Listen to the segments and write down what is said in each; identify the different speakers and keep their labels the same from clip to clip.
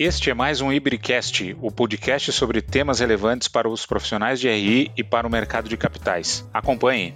Speaker 1: Este é mais um Ibricast, o podcast sobre temas relevantes para os profissionais de RI e para o mercado de capitais. Acompanhe.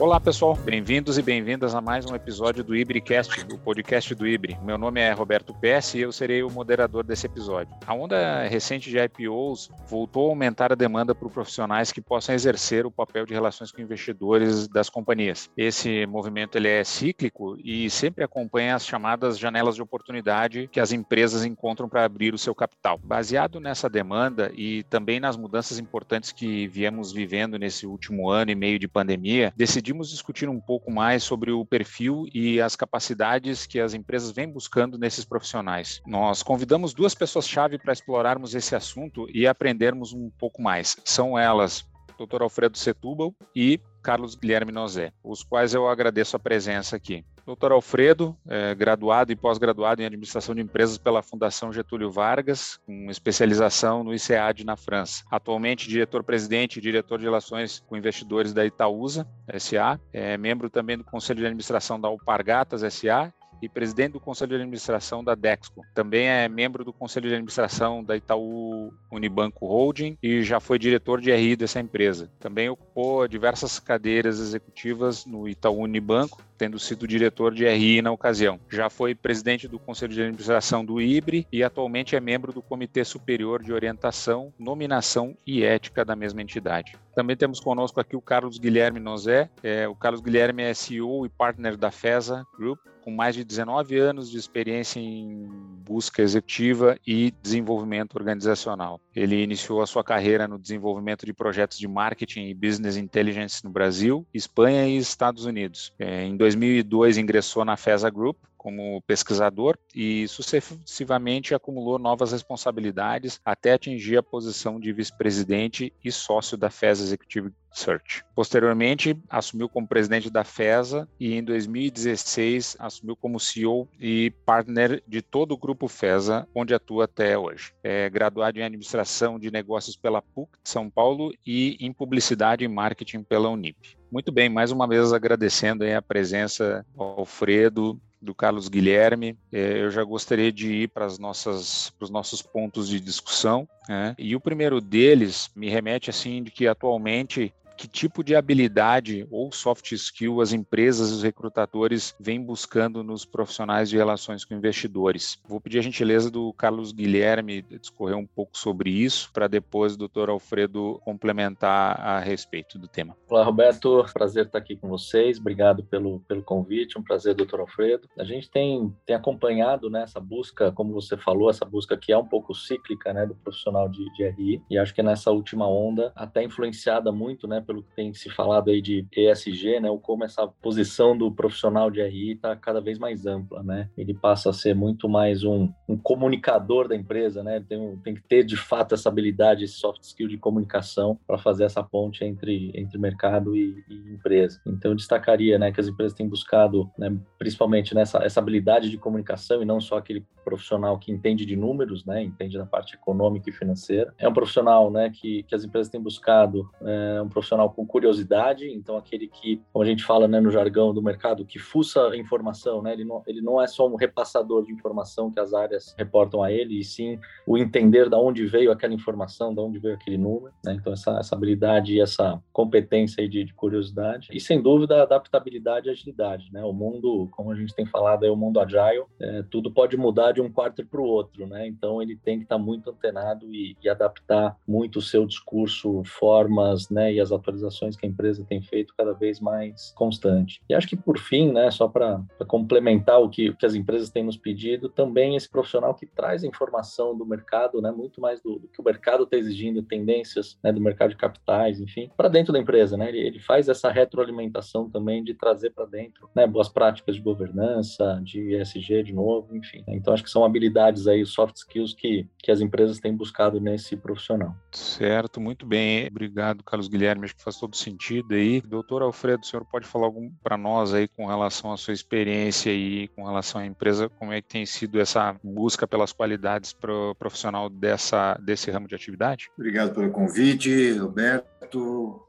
Speaker 1: Olá pessoal, bem-vindos e bem-vindas a mais um episódio do IbriCast, o podcast do Ibri. Meu nome é Roberto Pesce e eu serei o moderador desse episódio. A onda recente de IPOs voltou a aumentar a demanda por profissionais que possam exercer o papel de relações com investidores das companhias. Esse movimento ele é cíclico e sempre acompanha as chamadas janelas de oportunidade que as empresas encontram para abrir o seu capital. Baseado nessa demanda e também nas mudanças importantes que viemos vivendo nesse último ano e meio de pandemia, decidi decidimos discutir um pouco mais sobre o perfil e as capacidades que as empresas vêm buscando nesses profissionais. Nós convidamos duas pessoas-chave para explorarmos esse assunto e aprendermos um pouco mais. São elas Dr. Alfredo Setúbal e Carlos Guilherme Nozé, os quais eu agradeço a presença aqui. Doutor Alfredo, é, graduado e pós-graduado em Administração de Empresas pela Fundação Getúlio Vargas, com especialização no ICEAD na França. Atualmente diretor-presidente e diretor de Relações com Investidores da Itaúsa, SA. É membro também do Conselho de Administração da Alpargatas, SA e presidente do Conselho de Administração da Dexco. Também é membro do Conselho de Administração da Itaú Unibanco Holding e já foi diretor de RI dessa empresa. Também ocupou diversas cadeiras executivas no Itaú Unibanco, tendo sido diretor de RI na ocasião. Já foi presidente do Conselho de Administração do IBRE e atualmente é membro do Comitê Superior de Orientação, Nominação e Ética da mesma entidade. Também temos conosco aqui o Carlos Guilherme Nozé. É, o Carlos Guilherme é CEO e partner da FESA Group, com mais de 19 anos de experiência em busca executiva e desenvolvimento organizacional. Ele iniciou a sua carreira no desenvolvimento de projetos de marketing e business intelligence no Brasil, Espanha e Estados Unidos. É, em 2002 ingressou na FESA Group, como pesquisador e sucessivamente acumulou novas responsabilidades até atingir a posição de vice-presidente e sócio da FES Executive Search. Posteriormente, assumiu como presidente da FESA e em 2016 assumiu como CEO e partner de todo o grupo FESA, onde atua até hoje. É graduado em administração de negócios pela PUC de São Paulo e em publicidade e marketing pela Unip. Muito bem, mais uma vez agradecendo a presença do Alfredo, do Carlos Guilherme. É, eu já gostaria de ir para, os nossos pontos de discussão. Né? E o primeiro deles me remete assim de que atualmente que tipo de habilidade ou soft skill as empresas e os recrutadores vêm buscando nos profissionais de relações com investidores. Vou pedir a gentileza do Carlos Guilherme discorrer um pouco sobre isso, para depois o doutor Alfredo complementar a respeito do tema.
Speaker 2: Olá, Roberto. Prazer estar aqui com vocês. Obrigado pelo, pelo convite. Um prazer, doutor Alfredo. A gente tem, tem acompanhado né, essa busca, como você falou, essa busca que é um pouco cíclica né, do profissional de, de RI. E acho que nessa última onda, até influenciada muito né, pelo que tem se falado aí de ESG, né, ou como essa posição do profissional de RI está cada vez mais ampla, né? Ele passa a ser muito mais um, um comunicador da empresa, né? Tem, tem que ter de fato essa habilidade, esse soft skill de comunicação para fazer essa ponte entre, entre mercado e, e, empresa. Então, eu destacaria, né, que as empresas têm buscado, né, principalmente nessa essa habilidade de comunicação e não só aquele profissional que entende de números, né, entende da parte econômica e financeira. É um profissional, né, que, que as empresas têm buscado, é um profissional com curiosidade, então aquele que, como a gente fala né, no jargão do mercado, que fuça a informação, né? Ele não, ele não é só um repassador de informação que as áreas reportam a ele, e sim o entender de onde veio aquela informação, de onde veio aquele número, né? Então essa, essa habilidade e essa competência de, de, curiosidade e sem dúvida adaptabilidade e agilidade, né? O mundo, como a gente tem falado, é o mundo agile, é, tudo pode mudar de um quarto para o outro, né? Então ele tem que estar muito antenado e, e adaptar muito o seu discurso, formas, né? E as atualizações que a empresa tem feito cada vez mais constante. E acho que por fim, né, só para complementar o que, o que as empresas têm nos pedido, também esse profissional que traz informação do mercado, né, muito mais do, do que o mercado está exigindo, tendências né, do mercado de capitais, enfim, para dentro da empresa, né, ele, ele, faz essa retroalimentação também de trazer para dentro, né, boas práticas de governança, de ESG de novo, enfim. Então acho que são habilidades aí, soft skills que, que as empresas têm buscado nesse profissional.
Speaker 1: Certo, muito bem. Obrigado, Carlos Guilherme. Acho que faz todo sentido aí. Doutor Alfredo, o senhor pode falar algum para nós aí com relação à sua experiência e com relação à empresa, como é que tem sido essa busca pelas qualidades para o profissional dessa, desse ramo de atividade?
Speaker 3: Obrigado pelo convite, Roberto.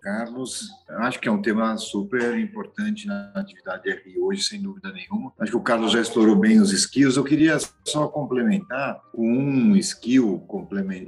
Speaker 3: Carlos, acho que é um tema super importante na atividade RI hoje, sem dúvida nenhuma. Acho que o Carlos já explorou bem os skills. Eu queria só complementar com um skill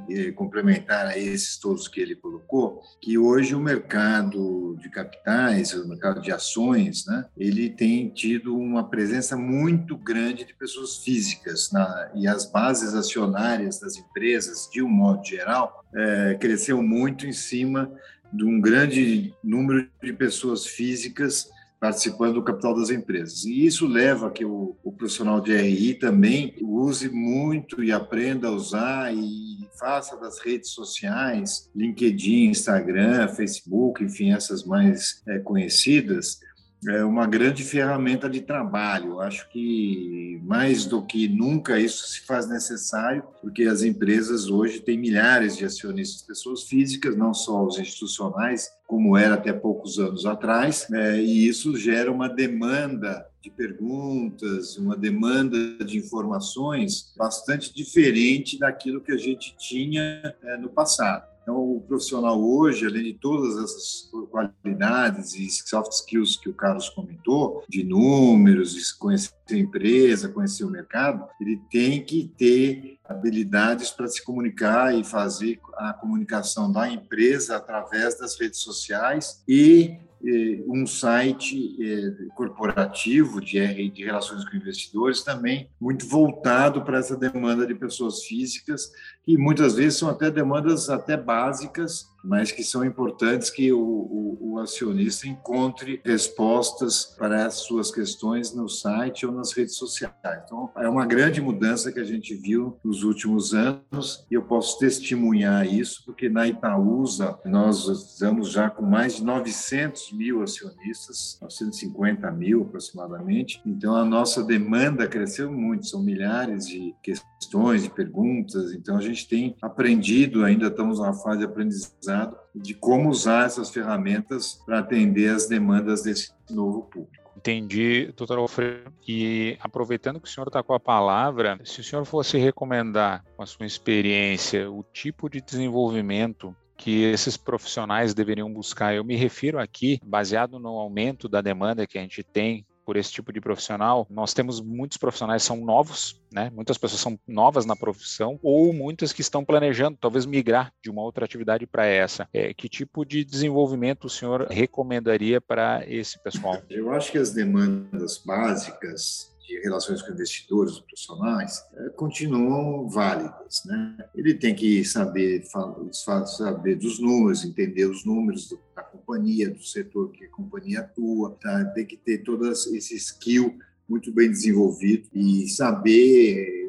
Speaker 3: eh, complementar a esses todos que ele colocou, que hoje o mercado de capitais, o mercado de ações, né, ele tem tido uma presença muito grande de pessoas físicas na, e as bases acionárias das empresas, de um modo geral, é, cresceu muito em cima de um grande número de pessoas físicas participando do capital das empresas. E isso leva a que o, o, profissional de RI também use muito e aprenda a usar e faça das redes sociais, LinkedIn, Instagram, Facebook, enfim, essas mais é, conhecidas, é uma grande ferramenta de trabalho. Acho que mais do que nunca isso se faz necessário, porque as empresas hoje têm milhares de acionistas, pessoas físicas, não só os institucionais, como era até poucos anos atrás, né? e isso gera uma demanda de perguntas, uma demanda de informações bastante diferente daquilo que a gente tinha é, no passado. Então, o profissional hoje, além de todas essas qualidades e soft skills que o Carlos comentou, de números, de conhecer a empresa, conhecer o mercado, ele tem que ter habilidades para se comunicar e fazer a comunicação da empresa através das redes sociais e um site eh, corporativo de, de relações com investidores também muito voltado para essa demanda de pessoas físicas que muitas vezes são até demandas até básicas mas que são importantes que o, o, o, acionista encontre respostas para as suas questões no site ou nas redes sociais. Então, é uma grande mudança que a gente viu nos últimos anos e eu posso testemunhar isso, porque na Itaúsa nós estamos já com mais de 900 mil acionistas, 950 mil aproximadamente, então a nossa demanda cresceu muito, são milhares de questões, de perguntas, então a gente tem aprendido, ainda estamos na fase de aprendizagem de como usar essas ferramentas para atender as demandas desse novo público.
Speaker 1: Entendi, doutor Alfredo. E aproveitando que o senhor está com a palavra, se o senhor fosse recomendar, com a sua experiência, o tipo de desenvolvimento que esses profissionais deveriam buscar. Eu me refiro aqui, baseado no aumento da demanda que a gente tem por esse tipo de profissional, nós temos muitos profissionais que são novos, né? Muitas pessoas são novas na profissão ou muitas que estão planejando talvez migrar de uma outra atividade para essa. É, que tipo de desenvolvimento o senhor recomendaria para esse pessoal?
Speaker 3: Eu acho que as demandas básicas relações com investidores, profissionais, é, continuam válidas. Né? Ele tem que saber, saber dos números, entender os números da companhia, do setor que a companhia atua, tá? tem que ter todo esse skill muito bem desenvolvido e saber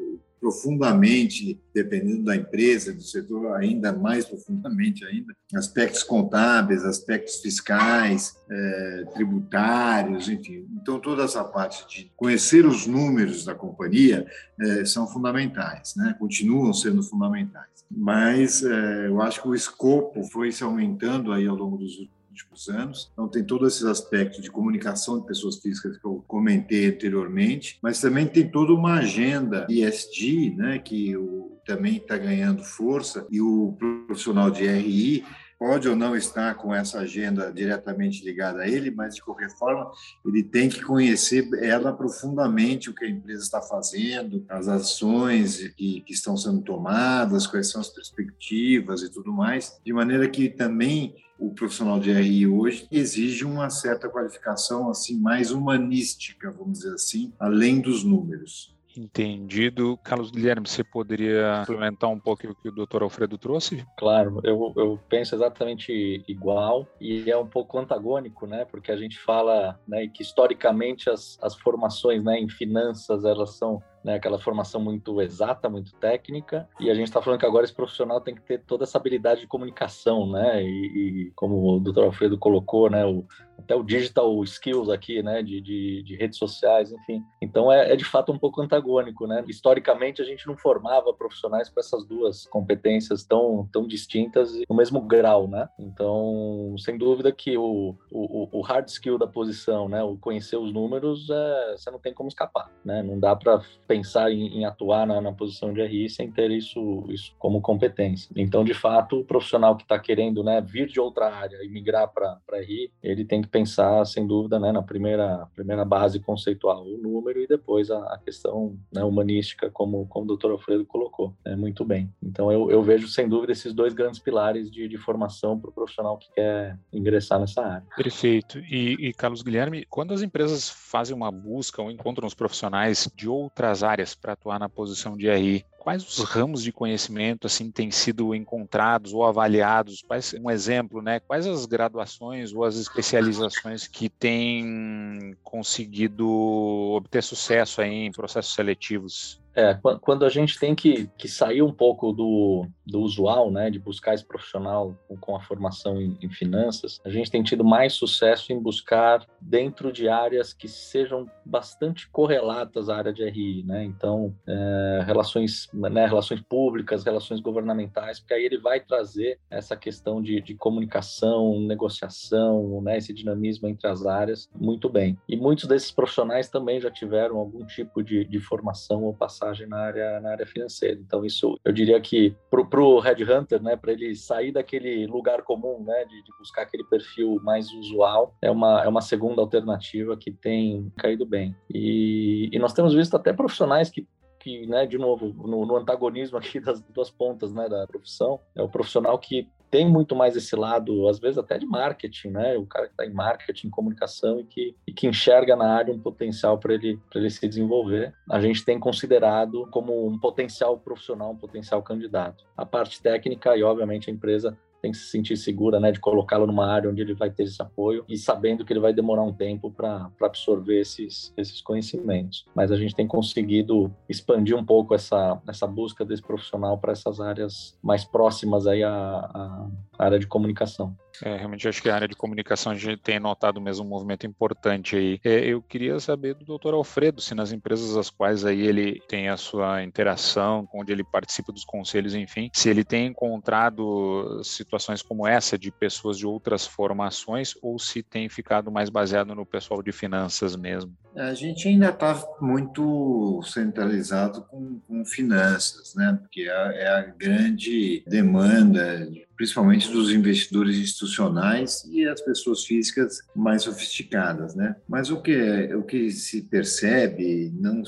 Speaker 3: profundamente, dependendo da empresa, do setor, ainda mais profundamente ainda, aspectos contábeis, aspectos fiscais, é, tributários, enfim. Então, toda essa parte de conhecer os números da companhia é, são fundamentais, né? continuam sendo fundamentais. Mas é, eu acho que o escopo foi se aumentando aí ao longo dos últimos anos. Então, tem todos esses aspectos de comunicação de pessoas físicas que eu comentei anteriormente, mas também tem toda uma agenda ESG, né, que o, também está ganhando força, e o profissional de RI pode ou não estar com essa agenda diretamente ligada a ele, mas de qualquer forma ele tem que conhecer ela profundamente o que a empresa está fazendo, as ações que, que estão sendo tomadas, quais são as perspectivas e tudo mais, de maneira que também o profissional de RI hoje exige uma certa qualificação assim mais humanística, vamos dizer assim, além dos números.
Speaker 1: Entendido. Carlos Guilherme, você poderia implementar um pouco o que o doutor Alfredo trouxe?
Speaker 2: Claro, eu, eu penso exatamente igual e é um pouco antagônico, né? Porque a gente fala né, que historicamente as, as formações né, em finanças elas são né, aquela formação muito exata, muito técnica, e a gente está falando que agora esse profissional tem que ter toda essa habilidade de comunicação, né, e, e como o Dr. Alfredo colocou, né, o, até o digital skills aqui, né, de, de, de redes sociais, enfim. Então é, é, de fato um pouco antagônico, né? Historicamente a gente não formava profissionais com essas duas competências tão, tão distintas no mesmo grau, né? Então, sem dúvida que o, o, o hard skill da posição, né, o conhecer os números, é, você não tem como escapar, né? Não dá para pensar em, em atuar na, na, posição de RI sem ter isso, isso como competência. Então, de fato, o profissional que está querendo, né, vir de outra área e migrar para RI, ele tem que pensar, sem dúvida, né, na primeira, primeira base conceitual, o número, e depois a, a questão né, humanística, como, como o Dr. Alfredo colocou. É, muito bem. Então, eu, eu vejo, sem dúvida, esses dois grandes pilares de, de formação para o profissional que quer ingressar nessa área.
Speaker 1: Perfeito. E, e, Carlos Guilherme, quando as empresas fazem uma busca ou encontram os profissionais de outras áreas para atuar na posição de RI, quais os ramos de conhecimento assim têm sido encontrados ou avaliados? Quais, um exemplo, né? Quais as graduações ou as especializações que têm conseguido obter sucesso aí em processos seletivos?
Speaker 2: É, quando a gente tem que, que sair um pouco do, do usual, né, de buscar esse profissional com a formação em, em, finanças, a gente tem tido mais sucesso em buscar dentro de áreas que sejam bastante correlatas à área de RI, né? Então, é, relações, né, relações públicas, relações governamentais, porque aí ele vai trazer essa questão de, de comunicação, negociação, né, esse dinamismo entre as áreas muito bem. E muitos desses profissionais também já tiveram algum tipo de, de formação ou passagem passagem na área, na área financeira. Então, isso eu diria que para o Headhunter, né, para ele sair daquele lugar comum, né, de, de, buscar aquele perfil mais usual, é uma, é uma segunda alternativa que tem caído bem. E, e nós temos visto até profissionais que que, né, de novo, no, no, antagonismo aqui das duas pontas, né, da profissão, é o profissional que tem muito mais esse lado, às vezes até de marketing, né? O cara que está em marketing, comunicação e que, e que enxerga na área um potencial para ele, ele se desenvolver. A gente tem considerado como um potencial profissional, um potencial candidato. A parte técnica e, obviamente, a empresa tem que se sentir segura, né, de colocá-lo numa área onde ele vai ter esse apoio e sabendo que ele vai demorar um tempo para absorver esses, esses conhecimentos. Mas a gente tem conseguido expandir um pouco essa, essa busca desse profissional para essas áreas mais próximas aí à, à área de comunicação.
Speaker 1: É, realmente acho que a área de comunicação a gente tem notado mesmo um movimento importante aí. É, eu queria saber do doutor Alfredo, se nas empresas as quais aí ele tem a sua interação, onde ele participa dos conselhos, enfim, se ele tem encontrado situações como essa de pessoas de outras formações ou se tem ficado mais baseado no pessoal de finanças mesmo.
Speaker 3: A gente ainda está muito centralizado com, com, finanças, né? Porque é, é a grande demanda principalmente dos investidores institucionais e as pessoas físicas mais sofisticadas, né? Mas o que o que se percebe não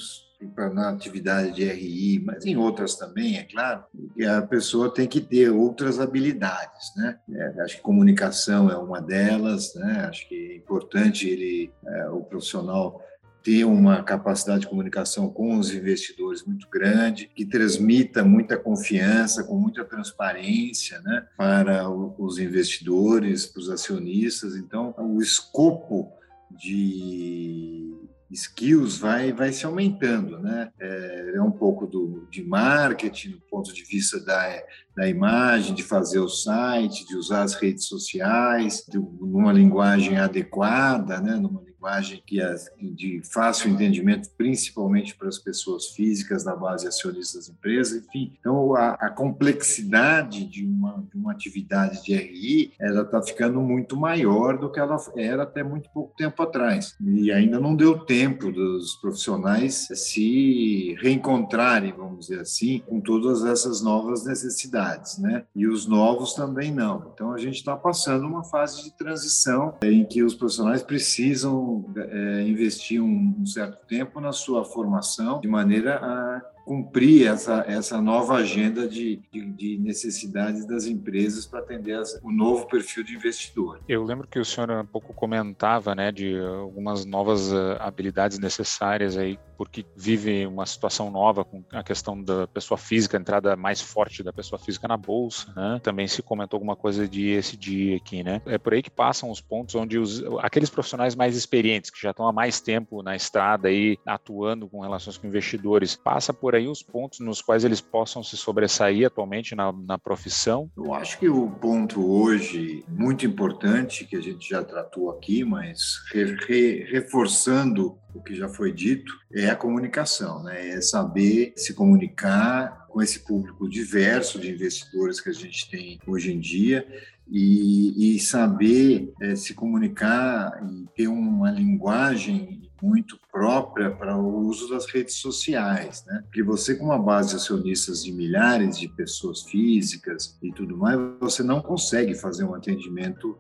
Speaker 3: na atividade de RI, mas em outras também, é claro, que a pessoa tem que ter outras habilidades, né? É, acho que comunicação é uma delas, né? Acho que é importante ele, é, o profissional ter uma capacidade de comunicação com os investidores muito grande, que transmita muita confiança, com muita transparência né, para os investidores, para os acionistas. Então, o escopo de skills vai, vai se aumentando, né? É, é um pouco do, de marketing, do ponto de vista da, da imagem, de fazer o site, de usar as redes sociais, de, numa linguagem adequada, né? Numa linguagem que é de fácil entendimento, principalmente para as pessoas físicas da base acionista das empresas, enfim. Então, a, a complexidade de uma, de uma atividade de RI, ela está ficando muito maior do que ela era até muito pouco tempo atrás. E ainda não deu tempo dos profissionais se reencontrarem, vamos dizer assim, com todas essas novas necessidades, né? E os novos também não. Então, a gente está passando uma fase de transição em que os profissionais precisam é, investir um, um certo tempo na sua formação de maneira a cumprir essa, essa nova agenda de, de, de necessidades das empresas para atender as, o novo perfil de investidor.
Speaker 1: Eu lembro que o senhor um pouco comentava né, de algumas novas uh, habilidades necessárias aí porque vive uma situação nova com a questão da pessoa física, a entrada mais forte da pessoa física na bolsa, né? Também se comentou alguma coisa de ESG aqui, né? É por aí que passam os pontos onde os, aqueles profissionais mais experientes, que já estão há mais tempo na estrada aí, atuando com relações com investidores, passa por aí os pontos nos quais eles possam se sobressair atualmente na, na profissão?
Speaker 3: Eu acho que o ponto hoje muito importante, que a gente já tratou aqui, mas re, re, reforçando o que já foi dito, é a comunicação, né? é saber se comunicar com esse público diverso de investidores que a gente tem hoje em dia e, e saber é, se comunicar e ter uma linguagem muito própria para o uso das redes sociais, né? Porque você com uma base de acionistas de milhares de pessoas físicas e tudo mais, você não consegue fazer um atendimento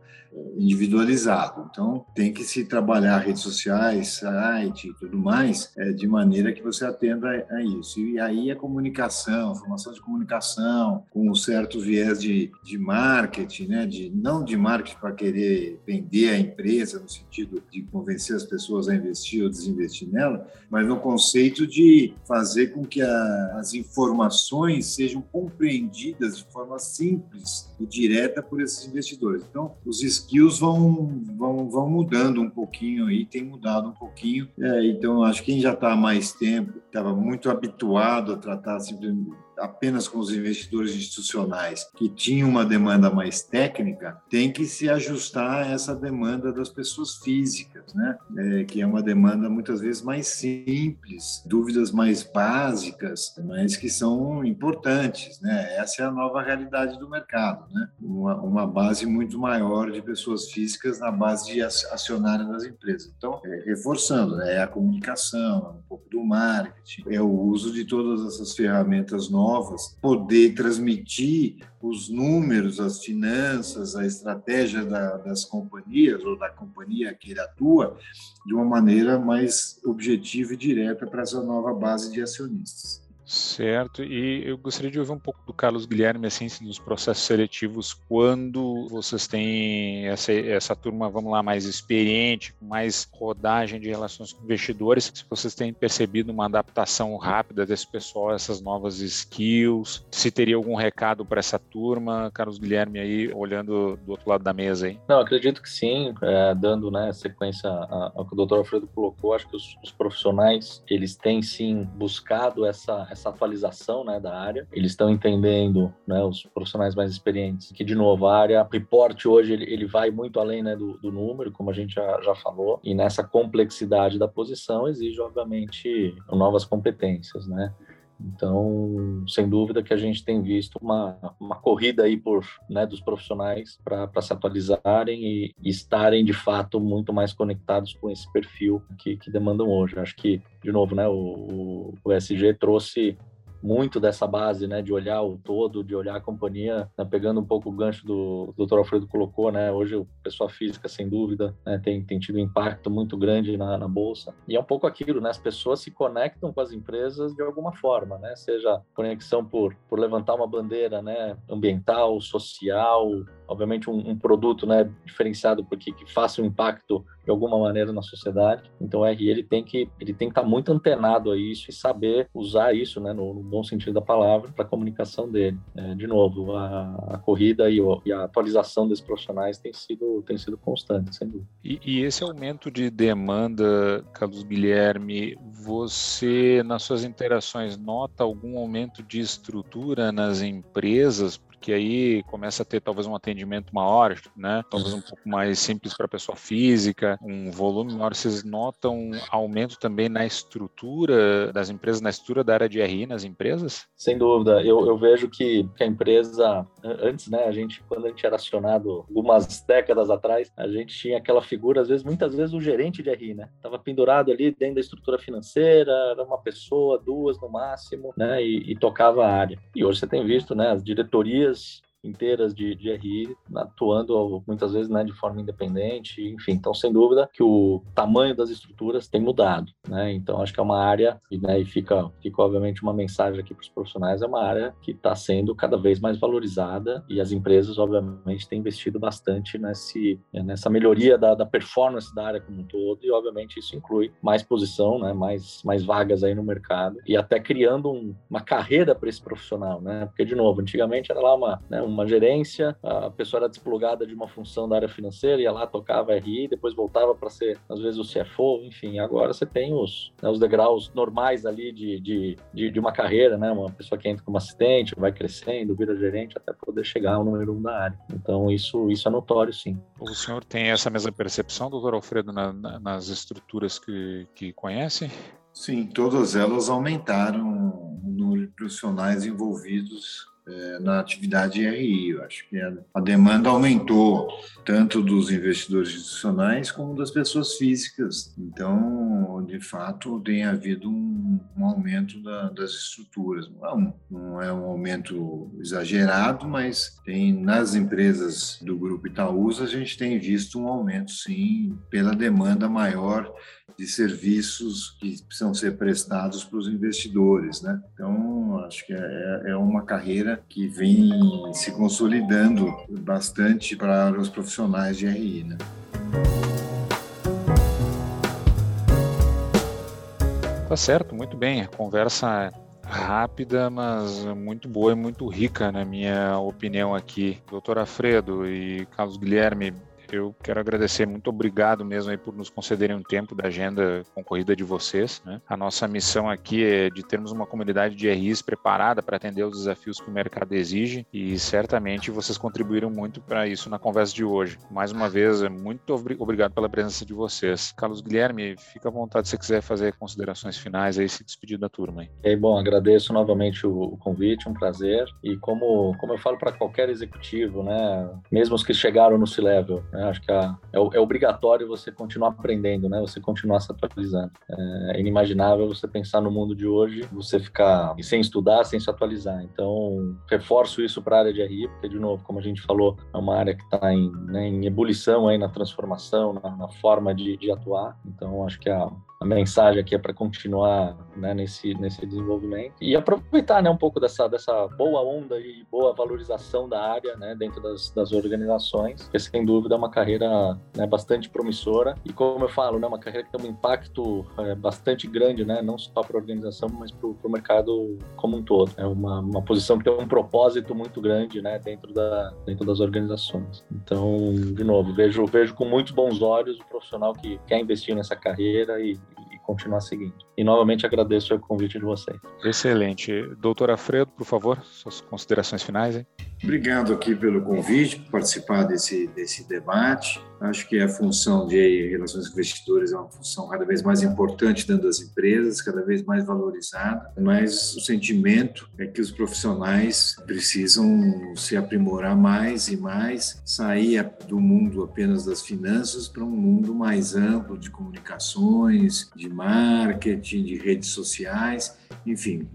Speaker 3: individualizado. Então, tem que se trabalhar redes sociais, site e tudo mais, é, de maneira que você atenda a, isso. E aí a comunicação, a formação de comunicação, com um certo viés de, de marketing, né? De, não de marketing para querer vender a empresa, no sentido de convencer as pessoas a investir ou desinvestir nela, mas no conceito de fazer com que a, as informações sejam compreendidas de forma simples e direta por esses investidores. Então, os skills vão, vão, vão mudando um pouquinho aí, tem mudado um pouquinho. É, então, acho que quem já está há mais tempo, estava muito habituado a tratar simplesmente apenas com os investidores institucionais que tinham uma demanda mais técnica, tem que se ajustar a essa demanda das pessoas físicas, né? É, que é uma demanda muitas vezes mais simples, dúvidas mais básicas, mas que são importantes, né? Essa é a nova realidade do mercado, né? Uma, uma base muito maior de pessoas físicas na base de acionária das empresas. Então, é, reforçando, né? é a comunicação, é um pouco do marketing, é o uso de todas essas ferramentas novas novas, poder transmitir os números, as finanças, a estratégia da, das companhias ou da companhia que ele atua de uma maneira mais objetiva e direta para essa nova base de acionistas.
Speaker 1: Certo, e eu gostaria de ouvir um pouco do Carlos Guilherme, assim, nos processos seletivos, quando vocês têm essa, essa turma, vamos lá, mais experiente, com mais rodagem de relações com investidores, se vocês têm percebido uma adaptação rápida desse pessoal, essas novas skills, se teria algum recado para essa turma, Carlos Guilherme aí, olhando do outro lado da mesa aí.
Speaker 2: Não, acredito que sim, é, dando né, sequência ao que o doutor Alfredo colocou, acho que os, os profissionais, eles têm sim buscado essa essa atualização né, da área. Eles estão entendendo, né, os profissionais mais experientes, que, de novo, a área report hoje ele, ele vai muito além né, do, do, número, como a gente já, já falou, e nessa complexidade da posição exige, obviamente, novas competências, né? Então, sem dúvida que a gente tem visto uma, uma corrida aí por, né, dos profissionais para se atualizarem e, e, estarem de fato muito mais conectados com esse perfil que, que demandam hoje. Acho que, de novo, né, o, o SG trouxe muito dessa base, né, de olhar o todo, de olhar a companhia, né, pegando um pouco o gancho do, do Dr. Alfredo colocou, né, hoje o pessoa física, sem dúvida, né, tem, tem tido um impacto muito grande na, na bolsa. E é um pouco aquilo, né, as pessoas se conectam com as empresas de alguma forma, né, seja conexão por, por levantar uma bandeira, né, ambiental, social, obviamente um, um produto, né, diferenciado porque que faça um impacto de alguma maneira na sociedade. Então o ele tem que ele tem que estar tá muito antenado a isso e saber usar isso, né, no, no bom sentido da palavra, para a comunicação dele. É, de novo, a, a corrida e, e, a atualização desses profissionais tem sido tem sido constante, sem dúvida.
Speaker 1: E, e esse aumento de demanda, Carlos Guilherme, você nas suas interações nota algum aumento de estrutura nas empresas que aí começa a ter talvez um atendimento maior, né? Talvez um pouco mais simples para a pessoa física, um volume maior. Vocês notam aumento também na estrutura das empresas, na estrutura da área de RI nas empresas?
Speaker 2: Sem dúvida. Eu, eu vejo que, a empresa, antes, né, a gente, quando a gente era acionado algumas décadas atrás, a gente tinha aquela figura, às vezes, muitas vezes, o gerente de RI, né? Tava pendurado ali dentro da estrutura financeira, era uma pessoa, duas no máximo, né? E, e tocava a área. E hoje você tem visto, né, as diretorias diretorias inteiras de, de RI atuando muitas vezes né, de forma independente, enfim. Então, sem dúvida que o tamanho das estruturas tem mudado, né? Então, acho que é uma área, e, né, fica, fica obviamente uma mensagem aqui para os profissionais, é uma área que está sendo cada vez mais valorizada e as empresas, obviamente, têm investido bastante nesse, nessa melhoria da, da performance da área como um todo e, obviamente, isso inclui mais posição, né, mais, mais vagas aí no mercado e até criando um, uma carreira para esse profissional, né? Porque, de novo, antigamente era lá uma, né, uma gerência, a pessoa era desplugada de uma função da área financeira, ia lá, tocava RI, depois voltava para ser, às vezes, o CFO, enfim. Agora você tem os, né, os degraus normais ali de, de, de, de, uma carreira, né? Uma pessoa que entra como assistente, vai crescendo, vira gerente, até poder chegar ao número um da área. Então, isso, isso é notório, sim.
Speaker 1: O senhor tem essa mesma percepção, doutor Alfredo, na, na, nas estruturas que, que conhece?
Speaker 3: Sim, todas elas aumentaram o número de profissionais envolvidos na atividade RI. Eu acho que a, demanda aumentou tanto dos investidores institucionais como das pessoas físicas. Então, de fato, tem havido um, um aumento da, das estruturas. Não é, não é um aumento exagerado, mas tem nas empresas do grupo Itaúsa a gente tem visto um aumento, sim, pela demanda maior de serviços que precisam ser prestados para os investidores, né? Então, acho que é, é uma carreira que vem se consolidando bastante para os profissionais de RI, né?
Speaker 1: Tá certo, muito bem. A conversa rápida, mas muito boa e muito rica, na minha opinião aqui. Doutor Alfredo e Carlos Guilherme, eu quero agradecer, muito obrigado mesmo aí por nos concederem um tempo da agenda concorrida de vocês. Né? A nossa missão aqui é de termos uma comunidade de RIs preparada para atender os desafios que o mercado exige e certamente vocês contribuíram muito para isso na conversa de hoje. Mais uma vez, muito obrigado pela presença de vocês. Carlos Guilherme, fica à vontade se você quiser fazer considerações finais aí, se despedir da turma. Aí.
Speaker 2: É, bom, agradeço novamente o, o convite, um prazer. E como, como eu falo para qualquer executivo, né, mesmo os que chegaram no C-Level, né, acho que a, é, é, obrigatório você continuar aprendendo, né? Você continuar se atualizando. É inimaginável você pensar no mundo de hoje, você ficar sem estudar, sem se atualizar. Então, reforço isso para a área de RI, porque, de novo, como a gente falou, é uma área que está em, né, em ebulição aí na transformação, na, na forma de, de atuar. Então, acho que a, a mensagem aqui é para continuar né, nesse, nesse desenvolvimento e aproveitar né, um pouco dessa, dessa boa onda e boa valorização da área né, dentro das, das organizações, porque sem dúvida é uma carreira né, bastante promissora e como eu falo, né, uma carreira que tem um impacto é, bastante grande, né, não só para a organização, mas para o mercado como um todo. É uma, uma posição que tem um propósito muito grande né, dentro, da, dentro das organizações. Então, de novo, vejo, vejo com muitos bons olhos o profissional que quer investir nessa carreira e, continuar seguindo. E novamente agradeço o convite de vocês.
Speaker 1: Excelente. Doutor Alfredo, por favor, suas considerações finais. Hein?
Speaker 3: Obrigado aqui pelo convite, por participar desse, desse debate. Acho que a função de relações investidores é uma função cada vez mais importante dentro das empresas, cada vez mais valorizada, mas o sentimento é que os profissionais precisam se aprimorar mais e mais, sair do mundo apenas das finanças para um mundo mais amplo de comunicações, de marketing, de redes sociais, enfim,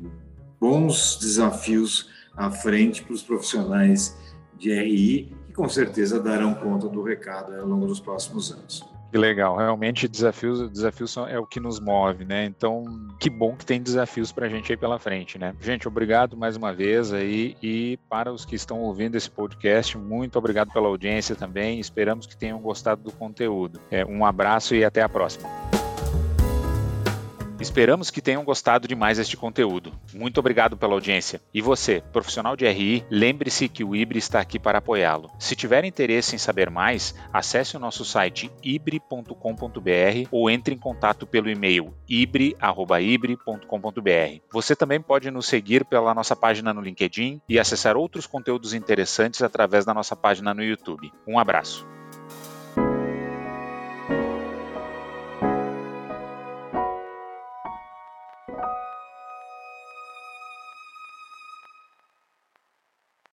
Speaker 3: bons desafios à frente para os profissionais de RI, que com certeza darão conta do recado ao longo dos próximos anos.
Speaker 1: Que legal, realmente desafios, desafios é o que nos move, né? Então, que bom que tem desafios para a gente aí pela frente, né? Gente, obrigado mais uma vez aí e para os que estão ouvindo esse podcast, muito obrigado pela audiência também. Esperamos que tenham gostado do conteúdo. É, um abraço e até a próxima. Esperamos que tenham gostado de mais este conteúdo. Muito obrigado pela audiência. E você, profissional de RI, lembre-se que o IBRE está aqui para apoiá-lo. Se tiver interesse em saber mais, acesse o nosso site ibre.com.br ou entre em contato pelo e-mail ibre.ibre.com.br. Você também pode nos seguir pela nossa página no LinkedIn e acessar outros conteúdos interessantes através da nossa página no YouTube. Um abraço.